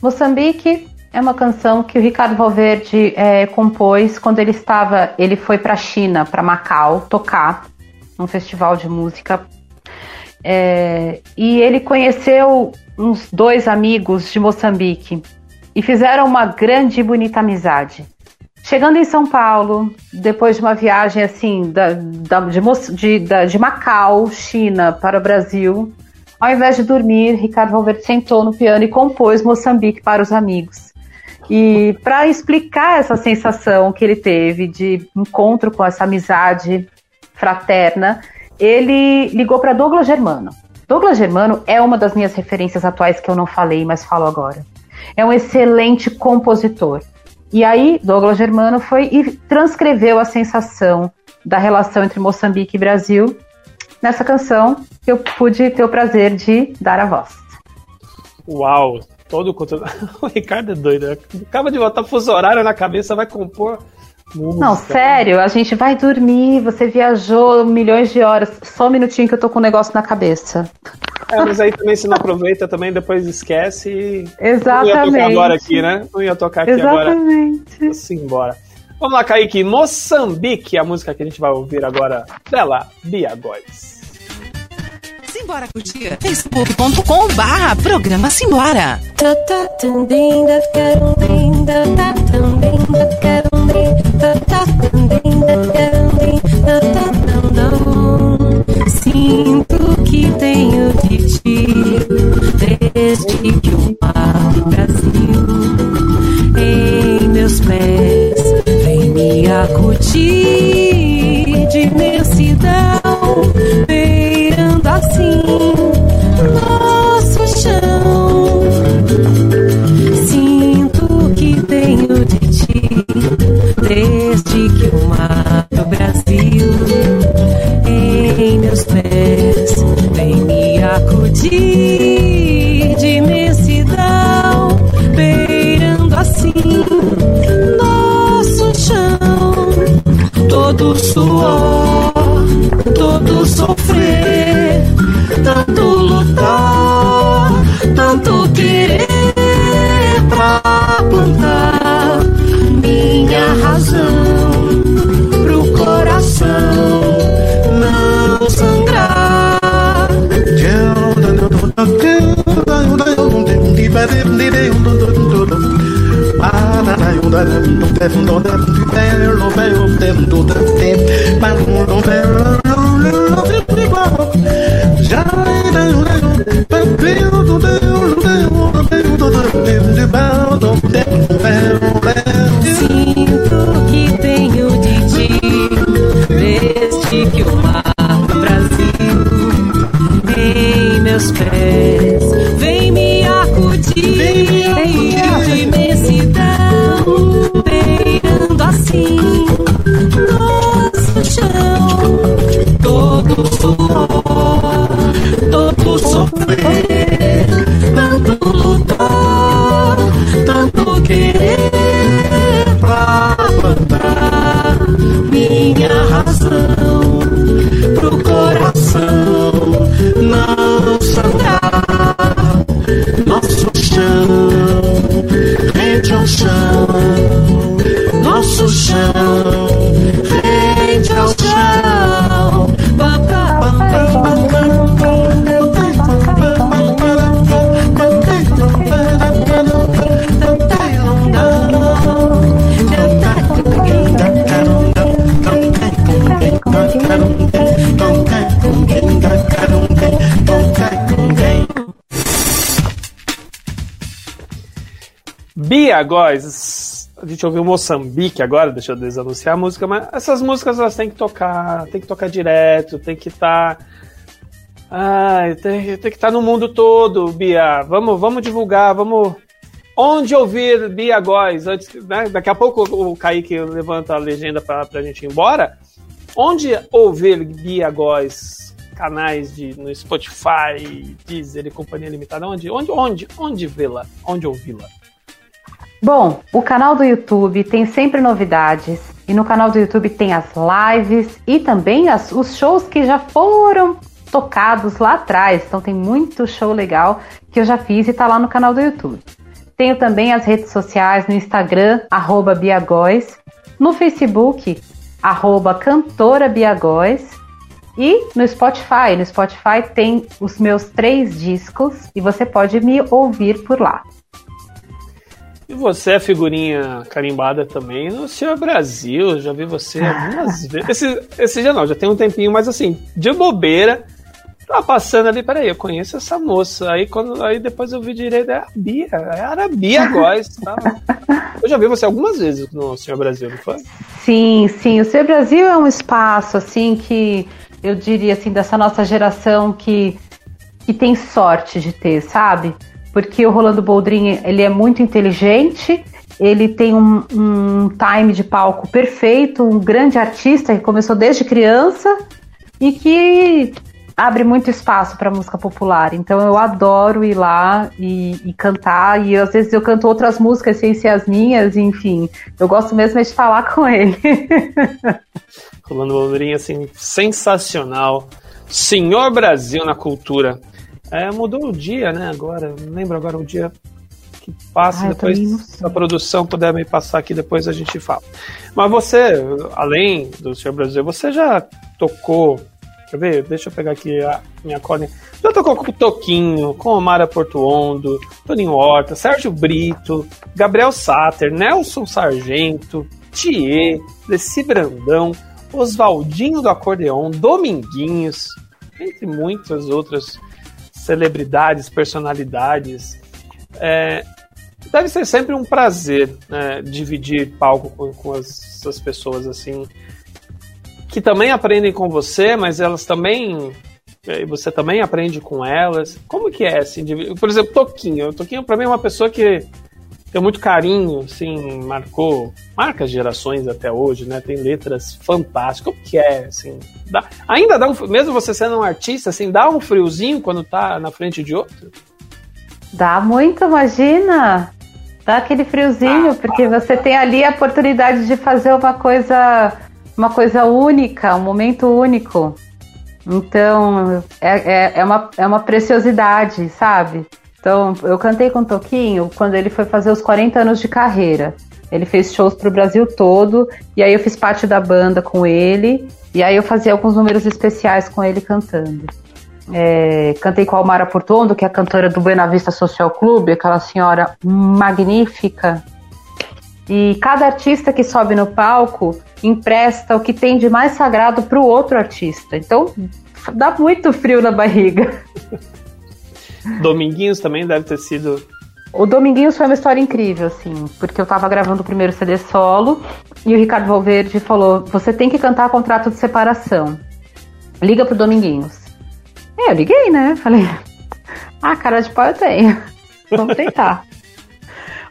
Speaker 2: Moçambique é uma canção que o Ricardo Valverde é, compôs quando ele estava, ele foi para a China, para Macau, tocar num festival de música. É, e ele conheceu uns dois amigos de Moçambique e fizeram uma grande e bonita amizade. Chegando em São Paulo, depois de uma viagem assim da, da- de, de- da- de Macau, China, para o Brasil, ao invés de dormir, Ricardo Valverde sentou no piano e compôs Moçambique para os amigos. E para explicar essa sensação que ele teve de encontro com essa amizade fraterna, ele ligou para Douglas Germano. Douglas Germano é uma das minhas referências atuais que eu não falei, mas falo agora. É um excelente compositor. E aí, Douglas Germano foi e transcreveu a sensação da relação entre Moçambique e Brasil nessa canção que eu pude ter o prazer de dar a voz.
Speaker 1: Uau! Todo o conteúdo. O Ricardo é doido. né? Acaba de botar fuso horário na cabeça, vai compor música.
Speaker 2: Não, sério, a gente vai dormir, você viajou milhões de horas. Só um minutinho que eu tô com um negócio na cabeça.
Speaker 1: É, mas aí também se não aproveita, também depois esquece e. Não ia
Speaker 2: Exatamente.
Speaker 1: tocar agora aqui, né? Não ia tocar aqui agora.
Speaker 2: Exatamente.
Speaker 1: Simbora. Vamos lá, Kaique. Moçambique, a música que a gente vai ouvir agora dela, Bia Góes.
Speaker 4: Simbora curtir. facebook.com barra programa Simbora.
Speaker 3: Ta ta Sinto que tenho de ti desde que o mar do Brasil em meus pés vem me acudir de imensidão beirando assim nosso chão. Sinto que tenho de ti desde que o mar do Brasil em meus pés vem me acudir de imensidão, beirando assim nosso chão. Todo suor, todo sofrer, tanto lutar, tanto querer pra plantar minha razão pro coração não sangrar. Sinto
Speaker 1: Góes. A gente ouviu Moçambique agora, deixa eu desanunciar a música, mas essas músicas elas têm que tocar, tem que tocar direto, tem que estar. Ai, tem, tem que estar no mundo todo, Bia. Vamos, vamos divulgar, vamos. Onde ouvir Bia Góes? Antes, né? Daqui a pouco o Kaique levanta a legenda para a gente ir embora. Onde ouvir Bia Góes? Canais de, no Spotify, Deezer e Companhia Limitada. Onde, onde, onde, onde vê-la? Onde ouvi-la?
Speaker 2: Bom, o canal do YouTube tem sempre novidades. E no canal do YouTube tem as lives e também as- os shows que já foram tocados lá atrás. Então tem muito show legal que eu já fiz e tá lá no canal do YouTube. Tenho também as redes sociais no Instagram, arroba Biagóis, no Facebook, arroba Cantora Biagóis, e no Spotify. No Spotify tem os meus três discos e você pode me ouvir por lá.
Speaker 1: E você é figurinha carimbada também no Senhor Brasil. Já vi você algumas vezes. Esse, esse já não, já tem um tempinho, mas assim, de bobeira. Tava passando ali, peraí, eu conheço essa moça. Aí, quando, aí depois eu vi direito, é a Bia, era a Bia Góes. Tava. Eu já vi você algumas vezes no Senhor Brasil, não foi?
Speaker 2: Sim, sim. O Ser Brasil é um espaço assim que eu diria assim dessa nossa geração que que tem sorte de ter, sabe? Porque o Rolando Boldrin, ele é muito inteligente, ele tem um, um time de palco perfeito, um grande artista que começou desde criança e que abre muito espaço para música popular. Então eu adoro ir lá e, e, cantar. E às vezes eu canto outras músicas sem ser as minhas, enfim. Eu gosto mesmo de falar com ele.
Speaker 1: Rolando Boldrin, assim, sensacional. Senhor Brasil na cultura. É, mudou o dia, né? Agora, não lembro agora o dia que passa, Ai, depois se a produção puder me passar aqui, depois a gente fala. Mas você, além do Senhor Brasil, você já tocou Quer ver? Deixa eu pegar aqui a minha colinha. Já tocou com o Toquinho, com Omara Portuondo, Toninho Horta, Sérgio Brito, Gabriel Sater, Nelson Sargento, Thier, Desi Brandão, Oswaldinho do Acordeon, Dominguinhos, entre muitas outras celebridades, personalidades. É, deve ser sempre um prazer né, dividir palco com, com as, as pessoas assim que também aprendem com você, mas elas também você também aprende com elas. Como que é assim? Por exemplo, Toquinho. Toquinho para mim é uma pessoa que tem muito carinho, assim, marcou, marca gerações até hoje, né? Tem letras fantásticas. Como que é, assim? Dá, ainda dá um, mesmo você sendo um artista, assim, dá um friozinho quando tá na frente de outro?
Speaker 2: Dá muito, imagina. Dá aquele friozinho, ah, porque você tem ali a oportunidade de fazer uma coisa uma coisa única, um momento único. Então, é, é, é, uma, é uma preciosidade, sabe? Então, eu cantei com o Toquinho quando ele foi fazer os 40 anos de carreira. Ele fez shows pro Brasil todo, e aí eu fiz parte da banda com ele, e aí eu fazia alguns números especiais com ele cantando. É, cantei com a Almara Portondo, que é a cantora do Buena Vista Social Club, aquela senhora magnífica. E cada artista que sobe no palco empresta o que tem de mais sagrado para o outro artista. Então, dá muito frio na barriga.
Speaker 1: Dominguinhos também deve ter sido.
Speaker 2: O Dominguinhos foi uma história incrível, assim, porque eu tava gravando o primeiro CD solo e o Ricardo Valverde falou: você tem que cantar contrato de separação. Liga pro Dominguinhos. E eu liguei, né? Falei: ah, cara de pau eu tenho. Vamos tentar.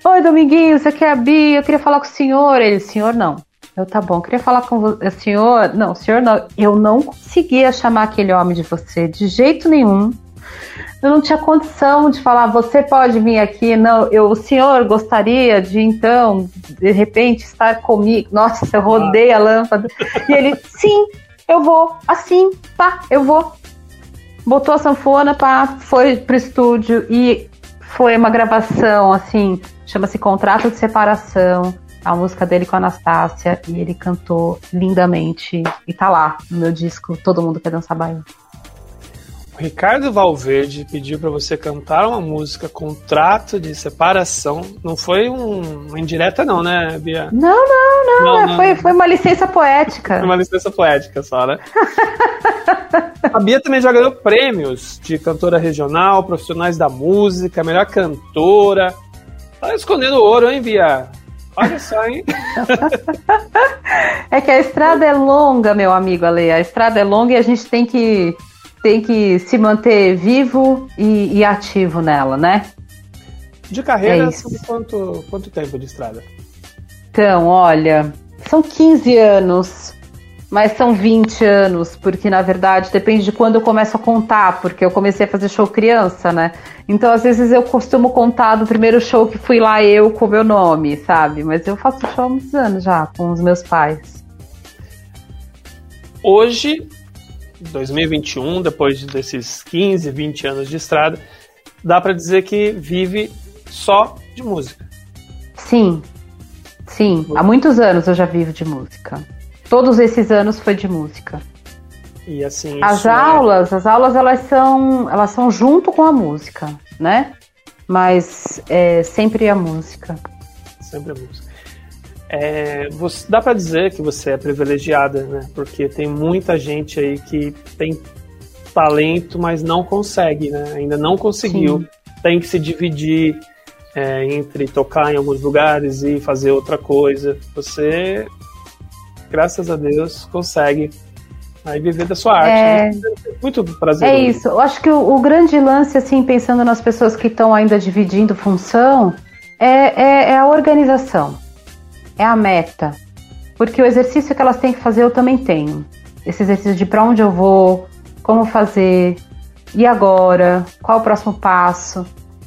Speaker 2: Oi, Dominguinhos, aqui é a Bia, eu queria falar com o senhor. Ele, senhor, não. Eu, tá bom, queria falar com o senhor. Não, senhor não. Eu não conseguia chamar aquele homem de você de jeito nenhum. Eu não tinha condição de falar, você pode vir aqui. Não, eu, o senhor gostaria de então, de repente, estar comigo. Nossa, eu rodei a lâmpada. E ele, sim, eu vou, assim, tá, eu vou. Botou a sanfona, pá, foi pro estúdio e foi uma gravação, assim, chama-se Contrato de Separação a música dele com a Anastácia e ele cantou lindamente e tá lá no meu disco Todo Mundo Quer Dançar Baião.
Speaker 1: Ricardo Valverde pediu para você cantar uma música Contrato de Separação. Não foi um, uma indireta não, né, Bia?
Speaker 2: Não, não, não. não, não foi, foi uma licença poética.
Speaker 1: Foi uma licença poética só, né? a Bia também já ganhou prêmios de cantora regional, profissionais da música, melhor cantora. Tá escondendo ouro, hein, Bia? Olha só, hein?
Speaker 2: é que a estrada é longa, meu amigo Ale. A estrada é longa e a gente tem que, tem que se manter vivo e, e ativo nela, né?
Speaker 1: De carreira, é quanto, quanto tempo de estrada?
Speaker 2: Então, olha, são 15 anos mas são 20 anos, porque na verdade depende de quando eu começo a contar, porque eu comecei a fazer show criança, né? Então às vezes eu costumo contar do primeiro show que fui lá eu com o meu nome, sabe? Mas eu faço show há muitos anos já, com os meus pais.
Speaker 1: Hoje, 2021, depois desses 15, 20 anos de estrada, dá para dizer que vive só de música.
Speaker 2: Sim, sim. Há muitos anos eu já vivo de música todos esses anos foi de música.
Speaker 1: E assim,
Speaker 2: as aulas, é... as aulas elas são, elas são junto com a música, né? Mas é sempre a música.
Speaker 1: Sempre a música. É, você, dá para dizer que você é privilegiada, né? Porque tem muita gente aí que tem talento, mas não consegue, né? Ainda não conseguiu. Sim. Tem que se dividir é, entre tocar em alguns lugares e fazer outra coisa. Você graças a Deus, consegue Aí viver da sua arte.
Speaker 2: É.
Speaker 1: Né? Muito prazeroso.
Speaker 2: É isso. Eu acho que o, o grande lance, assim, pensando nas pessoas que estão ainda dividindo função, é, é, é a organização. É a meta. Porque o exercício que elas têm que fazer eu também tenho. Esse exercício de para onde eu vou, como fazer, e agora, qual o próximo passo.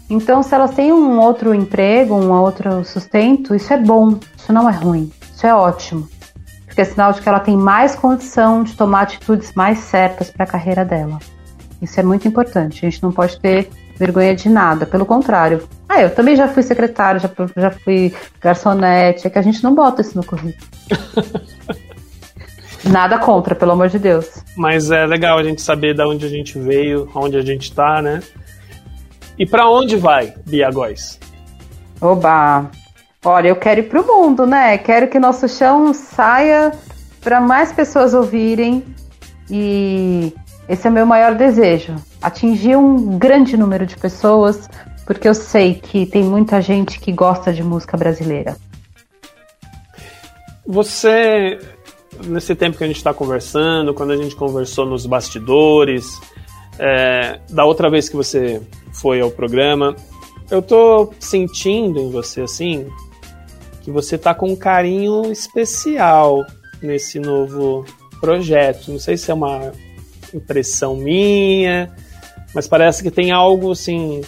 Speaker 2: Então, se elas têm um outro emprego, um outro sustento, isso é bom, isso não é ruim, isso é ótimo. Porque é sinal de que ela tem mais condição de tomar atitudes mais certas para a carreira dela. Isso é muito importante. A gente não pode ter vergonha de nada, pelo contrário. Ah, eu também já fui secretária, já, já fui garçonete, é que a gente não bota isso no currículo. Nada contra, pelo amor de Deus.
Speaker 1: Mas é legal a gente saber de onde a gente veio, onde a gente tá, né? E para onde vai, Bia Góes?
Speaker 2: Oba! Olha, eu quero ir pro mundo, né? Quero que nosso chão saia para mais pessoas ouvirem e esse é o meu maior desejo, atingir um grande número de pessoas, porque eu sei que tem muita gente que gosta de música brasileira.
Speaker 1: Você, nesse tempo que a gente está conversando, quando a gente conversou nos bastidores, é, da outra vez que você foi ao programa, eu tô sentindo em você assim que você tá com um carinho especial nesse novo projeto. Não sei se é uma impressão minha, mas parece que tem algo assim.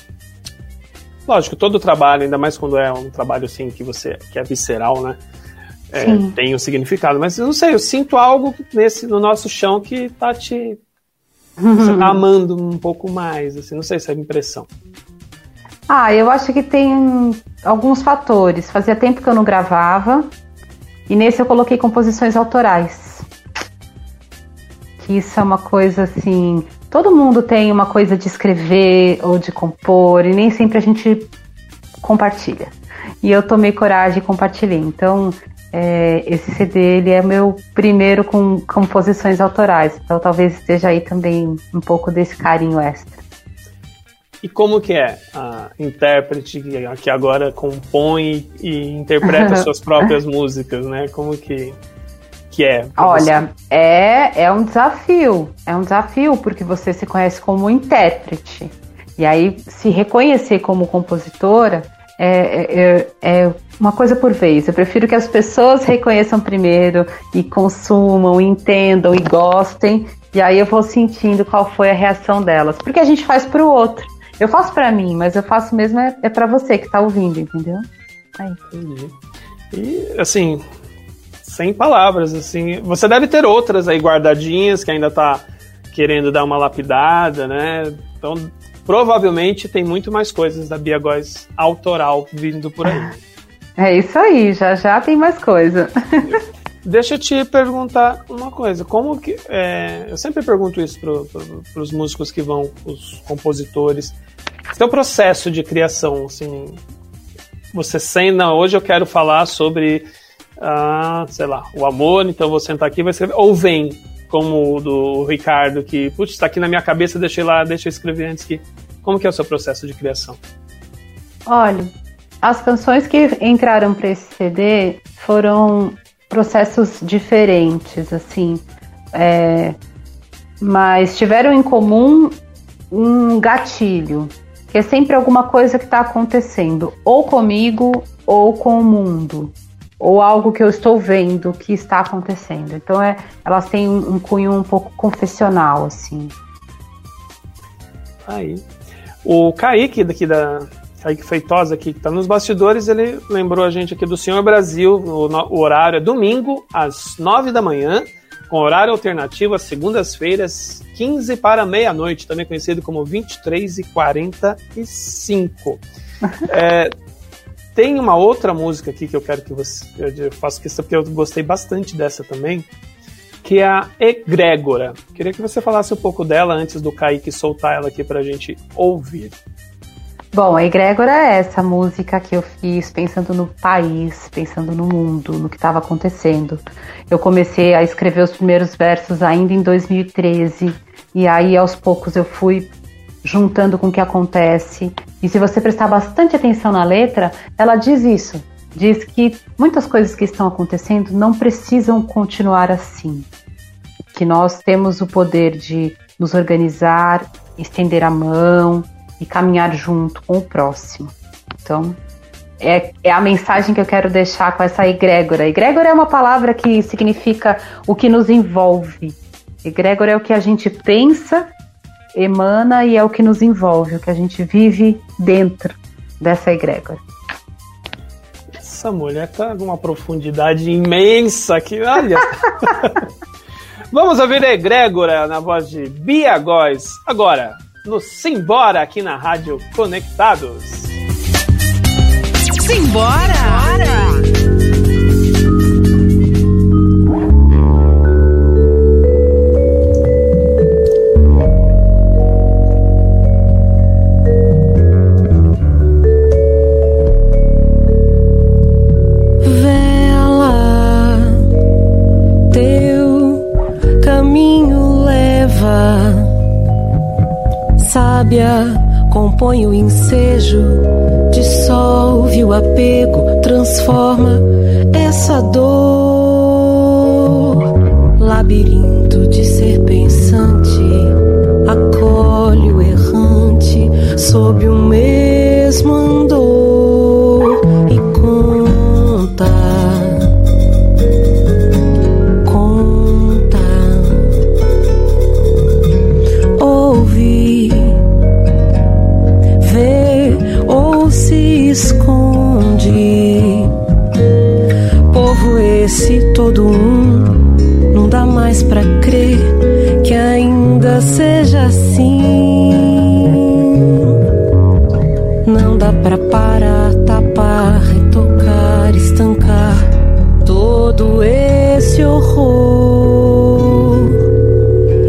Speaker 1: Lógico, todo trabalho, ainda mais quando é um trabalho assim que você que é visceral, né? É, tem um significado, mas eu não sei, eu sinto algo nesse no nosso chão que tá te você tá amando um pouco mais, assim, não sei se é impressão.
Speaker 2: Ah, eu acho que tem alguns fatores. Fazia tempo que eu não gravava e nesse eu coloquei composições autorais. Isso é uma coisa assim. Todo mundo tem uma coisa de escrever ou de compor e nem sempre a gente compartilha. E eu tomei coragem e compartilhei. Então, é, esse CD ele é meu primeiro com composições autorais, então talvez esteja aí também um pouco desse carinho extra.
Speaker 1: E como que é a intérprete que agora compõe e interpreta suas próprias músicas, né? Como que, que é?
Speaker 2: Olha, é, é um desafio, é um desafio porque você se conhece como intérprete e aí se reconhecer como compositora é, é, é, uma coisa por vez. Eu prefiro que as pessoas reconheçam primeiro e consumam, entendam e gostem. E aí eu vou sentindo qual foi a reação delas. Porque a gente faz para o outro. Eu faço para mim, mas eu faço mesmo é, é para você que está ouvindo, entendeu?
Speaker 1: Aí. Entendi. E assim, sem palavras, assim, você deve ter outras aí guardadinhas que ainda tá querendo dar uma lapidada, né? Então provavelmente tem muito mais coisas da Bia Góes autoral vindo por aí.
Speaker 2: É isso aí, já já tem mais coisa.
Speaker 1: Deixa eu te perguntar uma coisa. Como que. É, eu sempre pergunto isso para os músicos que vão, os compositores. Seu processo de criação, assim. Você senta. Hoje eu quero falar sobre. Ah, sei lá, o amor, então vou sentar aqui e vou escrever. Ou vem como o do Ricardo, que, putz, está aqui na minha cabeça, deixei lá, deixa eu escrever antes que. Como que é o seu processo de criação?
Speaker 2: Olha, as canções que entraram para esse CD foram processos diferentes, assim, é, mas tiveram em comum um gatilho, que é sempre alguma coisa que está acontecendo, ou comigo ou com o mundo ou algo que eu estou vendo que está acontecendo. Então é, elas têm um, um cunho um pouco confessional, assim.
Speaker 1: Aí. O Kaique daqui da. Kaique Feitosa aqui, que está nos bastidores, ele lembrou a gente aqui do Senhor Brasil. O, o horário é domingo, às 9 da manhã, com horário alternativo às segundas-feiras, 15 para meia-noite, também conhecido como 23 e 45. é, tem uma outra música aqui que eu quero que você. Eu faço questão, porque eu gostei bastante dessa também, que é a Egrégora. Queria que você falasse um pouco dela antes do Kaique soltar ela aqui pra gente ouvir.
Speaker 2: Bom, a Egrégora é essa música que eu fiz pensando no país, pensando no mundo, no que estava acontecendo. Eu comecei a escrever os primeiros versos ainda em 2013, e aí aos poucos eu fui juntando com o que acontece. E se você prestar bastante atenção na letra, ela diz isso. Diz que muitas coisas que estão acontecendo não precisam continuar assim. que nós temos o poder de nos organizar, estender a mão e caminhar junto com o próximo. Então, é, é a mensagem que eu quero deixar com essa egrégora. Egrégora é uma palavra que significa o que nos envolve. Egrégora é o que a gente pensa, emana e é o que nos envolve, o que a gente vive dentro dessa egrégora.
Speaker 1: Essa mulher tá com uma profundidade imensa aqui, olha. Vamos ouvir a egrégora na voz de Bia Góes. Agora, no Simbora aqui na Rádio Conectados.
Speaker 4: Simbora!
Speaker 3: Vela, sábia, compõe o ensejo, dissolve o apego, transforma essa dor, labirinto de ser pensante, acolhe o errante sob o mesmo andor seja assim. Não dá pra parar, tapar, retocar, estancar todo esse horror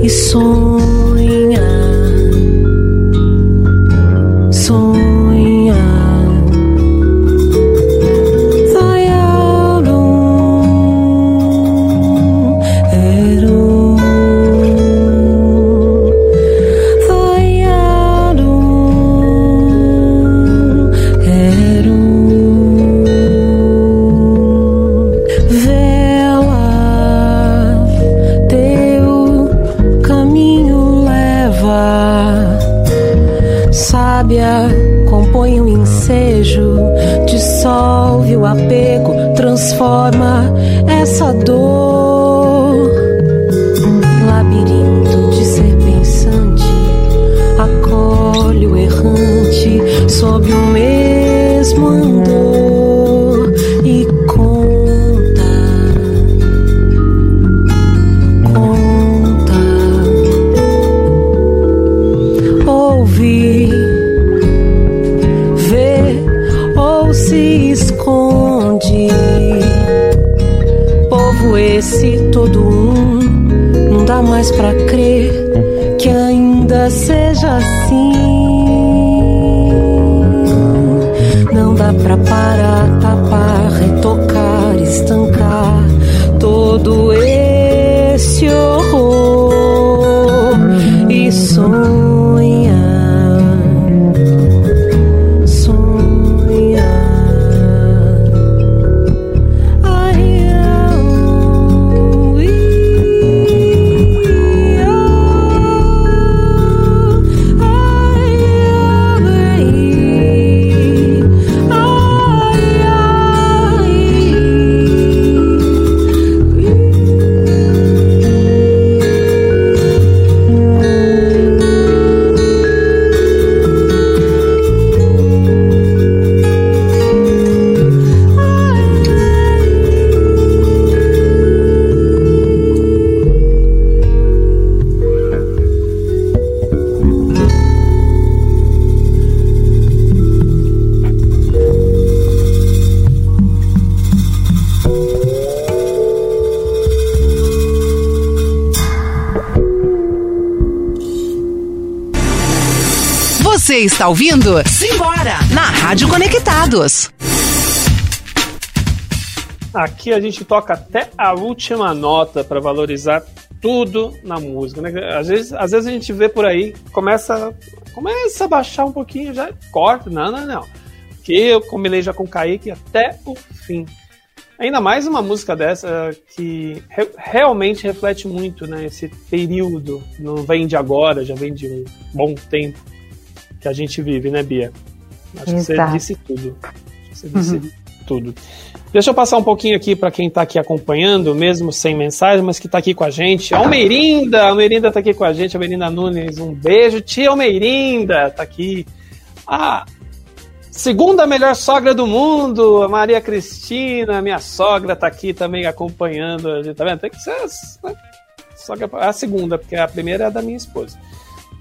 Speaker 3: e sonha,
Speaker 4: Está ouvindo Simbora na Rádio Conectados.
Speaker 1: Aqui a gente toca até a última nota para valorizar tudo na música, né? Às vezes, às vezes a gente vê por aí, começa, começa a baixar um pouquinho, já corta. Não, não, não. Que eu combinei já com o Kaique até o fim. Ainda mais uma música dessa que re realmente reflete muito, né? Esse período, não vem de agora, já vem de um bom tempo que a gente vive, né, Bia? Acho Exato. que você disse tudo. Você disse uhum. tudo. Deixa eu passar um pouquinho aqui para quem está aqui acompanhando, mesmo sem mensagem, mas que está aqui com a gente. Almeirinda, Almeirinda está aqui com a gente, Almeirinda Nunes, um beijo. Tia Almeirinda está aqui. A segunda melhor sogra do mundo, a Maria Cristina, minha sogra, está aqui também acompanhando. A gente, tá vendo? Tem que ser né? sogra, a segunda, porque a primeira é a da minha esposa.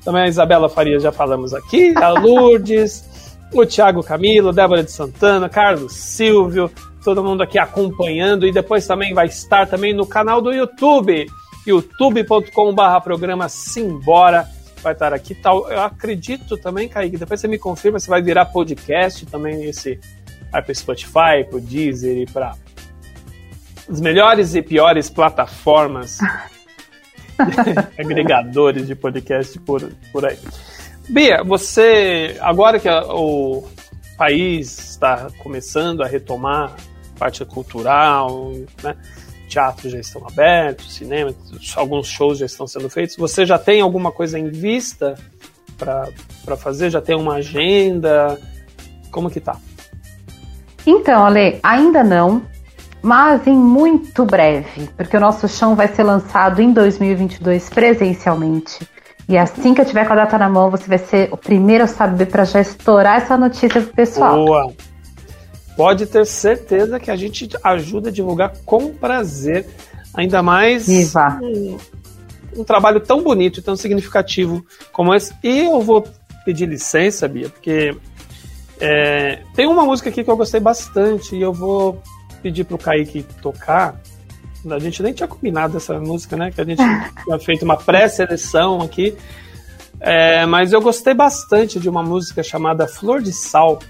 Speaker 1: Também a Isabela Faria, já falamos aqui. A Lourdes, o Thiago Camilo, Débora de Santana, Carlos Silvio, todo mundo aqui acompanhando e depois também vai estar também no canal do YouTube, youtube.com/barra programa Simbora. Vai estar aqui tal. Eu acredito também, Kaique, depois você me confirma se vai virar podcast também esse vai para Spotify, para o Deezer e para as melhores e piores plataformas agregadores de podcast por, por aí. Bia, você agora que a, o país está começando a retomar parte cultural, né? teatros já estão abertos, cinema, alguns shows já estão sendo feitos. Você já tem alguma coisa em vista para fazer? Já tem uma agenda? Como que tá?
Speaker 2: Então, Ale, ainda não, mas em muito breve, porque o nosso chão vai ser lançado em 2022 presencialmente. E assim que eu tiver com a data na mão, você vai ser o primeiro a saber para já estourar essa notícia pro pessoal.
Speaker 1: Boa! pode ter certeza que a gente ajuda a divulgar com prazer, ainda mais um, um, trabalho tão bonito e tão significativo como esse. E eu vou pedir licença, Bia, porque é, tem uma música aqui que eu gostei bastante e eu vou pedir pro Kaique tocar. A gente nem tinha combinado essa música, né? Que a gente tinha feito uma pré-seleção aqui. É, mas eu gostei bastante de uma música chamada Flor de Sal,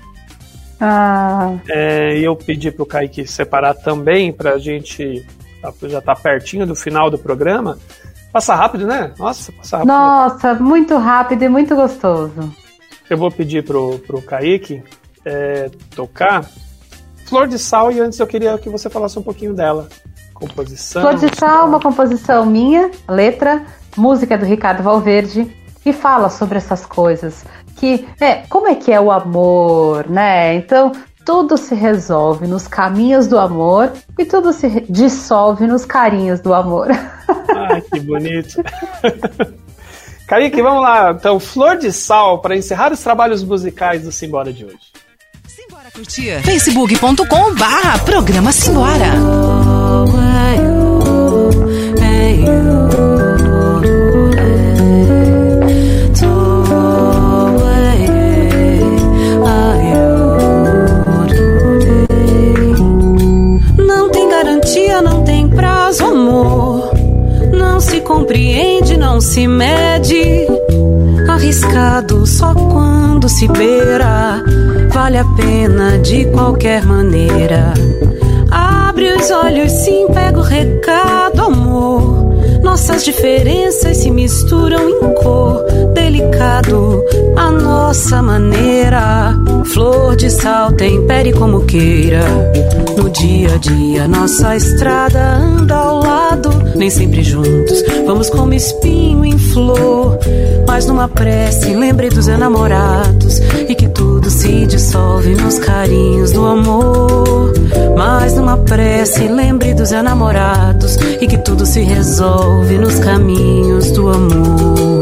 Speaker 2: ah.
Speaker 1: É, e eu pedi pro Kaique separar também pra gente. Tá, já tá pertinho do final do programa. Passa rápido, né? Nossa, passa rápido.
Speaker 2: Nossa, muito rápido e muito gostoso.
Speaker 1: Eu vou pedir pro, pro Kaique é, tocar Flor de Sal e antes eu queria que você falasse um pouquinho dela. Composição.
Speaker 2: Flor de Sal, uma composição minha, letra, música do Ricardo Valverde, e fala sobre essas coisas que é como é que é o amor, né? Então tudo se resolve nos caminhos do amor e tudo se dissolve nos carinhos do amor.
Speaker 1: Ai, que bonito. Kaique, vamos lá. Então, Flor de Sal para encerrar os trabalhos musicais do Simbora de hoje.
Speaker 4: Curtir. facebook.com barra programa Simbora.
Speaker 3: compreende, não se mede. Arriscado só quando se beira, vale a pena de qualquer maneira. Abre os olhos, sim, pega o recado, amor. Nossas diferenças se misturam em cor, delicado, a nossa maneira. Flor de sal, tempere como queira. No dia a dia, nossa estrada anda ao lado, nem sempre juntos. Vamos como espinho em flor. Mas numa prece, lembre dos enamorados e que tudo se dissolve nos carinhos do amor. Mas numa prece, lembre dos enamorados e que tudo se resolve nos caminhos do amor.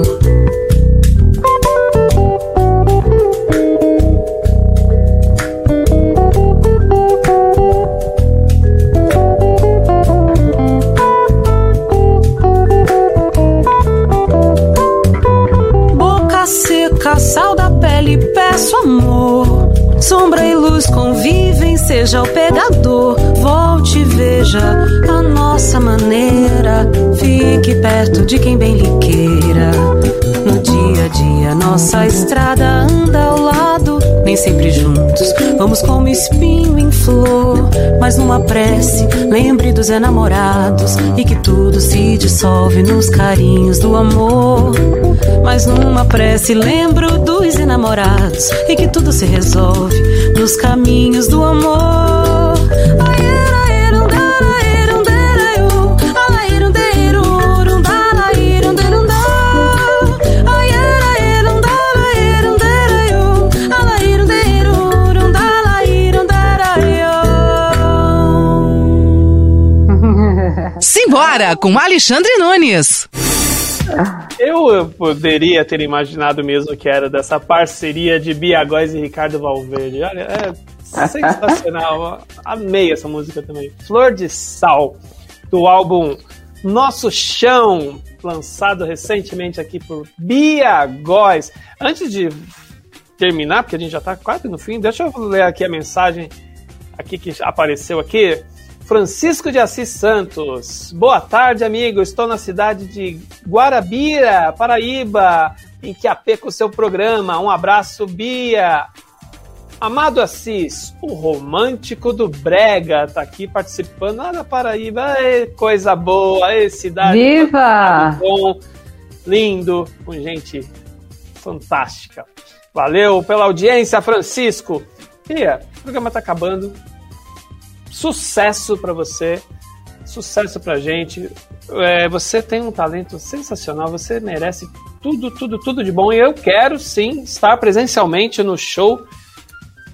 Speaker 3: Numa prece, lembre dos enamorados e que tudo se dissolve nos carinhos do amor. Mas numa prece, lembro dos enamorados e que tudo se resolve nos caminhos do amor.
Speaker 4: Simbora com Alexandre Nunes.
Speaker 1: Eu poderia ter imaginado mesmo que era dessa parceria de Bia Góes e Ricardo Valverde. Olha, é sensacional. Amei essa música também. Flor de Sal, do álbum Nosso Chão, lançado recentemente aqui por Bia Góes. Antes de terminar, porque a gente já está quase no fim, deixa eu ler aqui a mensagem aqui que apareceu aqui. Francisco de Assis Santos. Boa tarde, amigo. Estou na cidade de Guarabira, Paraíba, em que apeco o seu programa. Um abraço, Bia. Amado Assis, o romântico do Brega, tá aqui participando lá da Paraíba. Coisa boa, ei, cidade.
Speaker 2: Viva!
Speaker 1: Bom, lindo, com gente fantástica. Valeu pela audiência, Francisco. Bia, o programa tá acabando. Sucesso para você, sucesso pra gente. É, você tem um talento sensacional, você merece tudo, tudo, tudo de bom. E eu quero sim estar presencialmente no show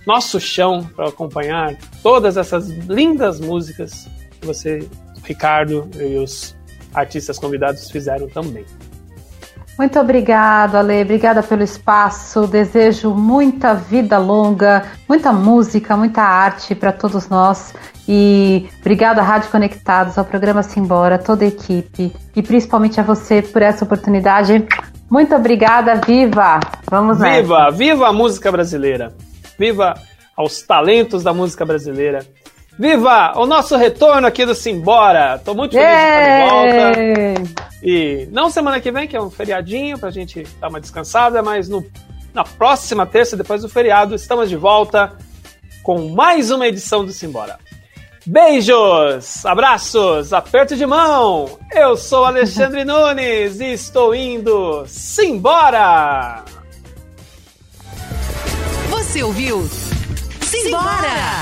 Speaker 1: Nosso Chão para acompanhar todas essas lindas músicas que você, Ricardo e os artistas convidados fizeram também.
Speaker 2: Muito obrigado, Ale. Obrigada pelo espaço. Desejo muita vida longa, muita música, muita arte para todos nós. E obrigado à Rádio Conectados, ao programa Simbora, toda a equipe e principalmente a você por essa oportunidade. Muito obrigada, viva! Vamos nessa.
Speaker 1: Viva! Viva a música brasileira! Viva aos talentos da música brasileira! Viva o nosso retorno aqui do Simbora! Tô muito feliz de estar de volta. E não semana que vem, que é um feriadinho pra gente dar uma descansada, mas no, na próxima terça, depois do feriado, estamos de volta com mais uma edição do Simbora. Beijos, abraços, aperto de mão. Eu sou Alexandre Nunes e estou indo Simbora!
Speaker 4: Você ouviu? Simbora!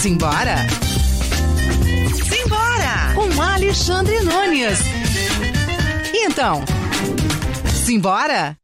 Speaker 4: Simbora! Simbora! Com Alexandre Nunes. E então, simbora?